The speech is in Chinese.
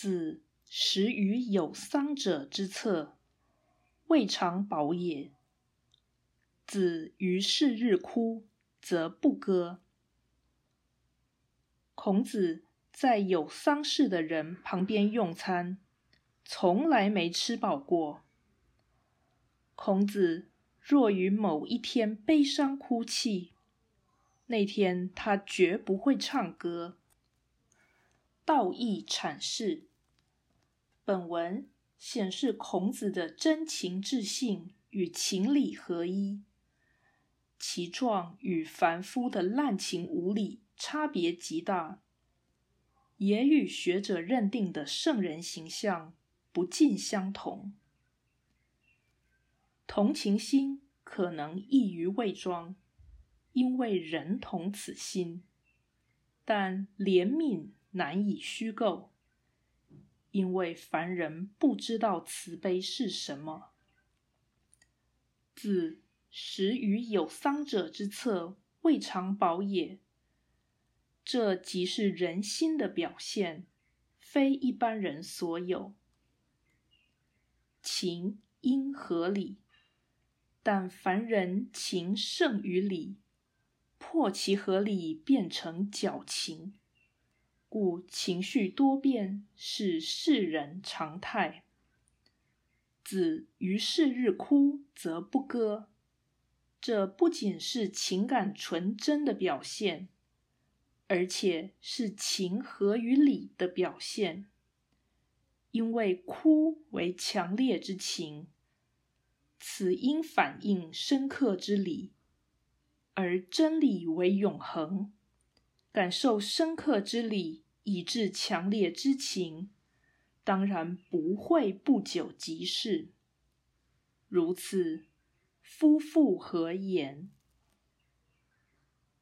子食于有丧者之侧，未尝饱也。子于是日哭，则不歌。孔子在有丧事的人旁边用餐，从来没吃饱过。孔子若于某一天悲伤哭泣，那天他绝不会唱歌。道义阐释，本文显示孔子的真情至性与情理合一，其状与凡夫的滥情无理。差别极大，也与学者认定的圣人形象不尽相同。同情心可能易于伪装，因为人同此心；但怜悯难以虚构，因为凡人不知道慈悲是什么。子食于有丧者之侧，未尝饱也。这即是人心的表现，非一般人所有。情应合理，但凡人情胜于理，破其合理，变成矫情，故情绪多变是世人常态。子于是日哭，则不歌。这不仅是情感纯真的表现。而且是情合于理的表现，因为哭为强烈之情，此应反映深刻之理；而真理为永恒，感受深刻之理以致强烈之情，当然不会不久即逝。如此，夫复何言？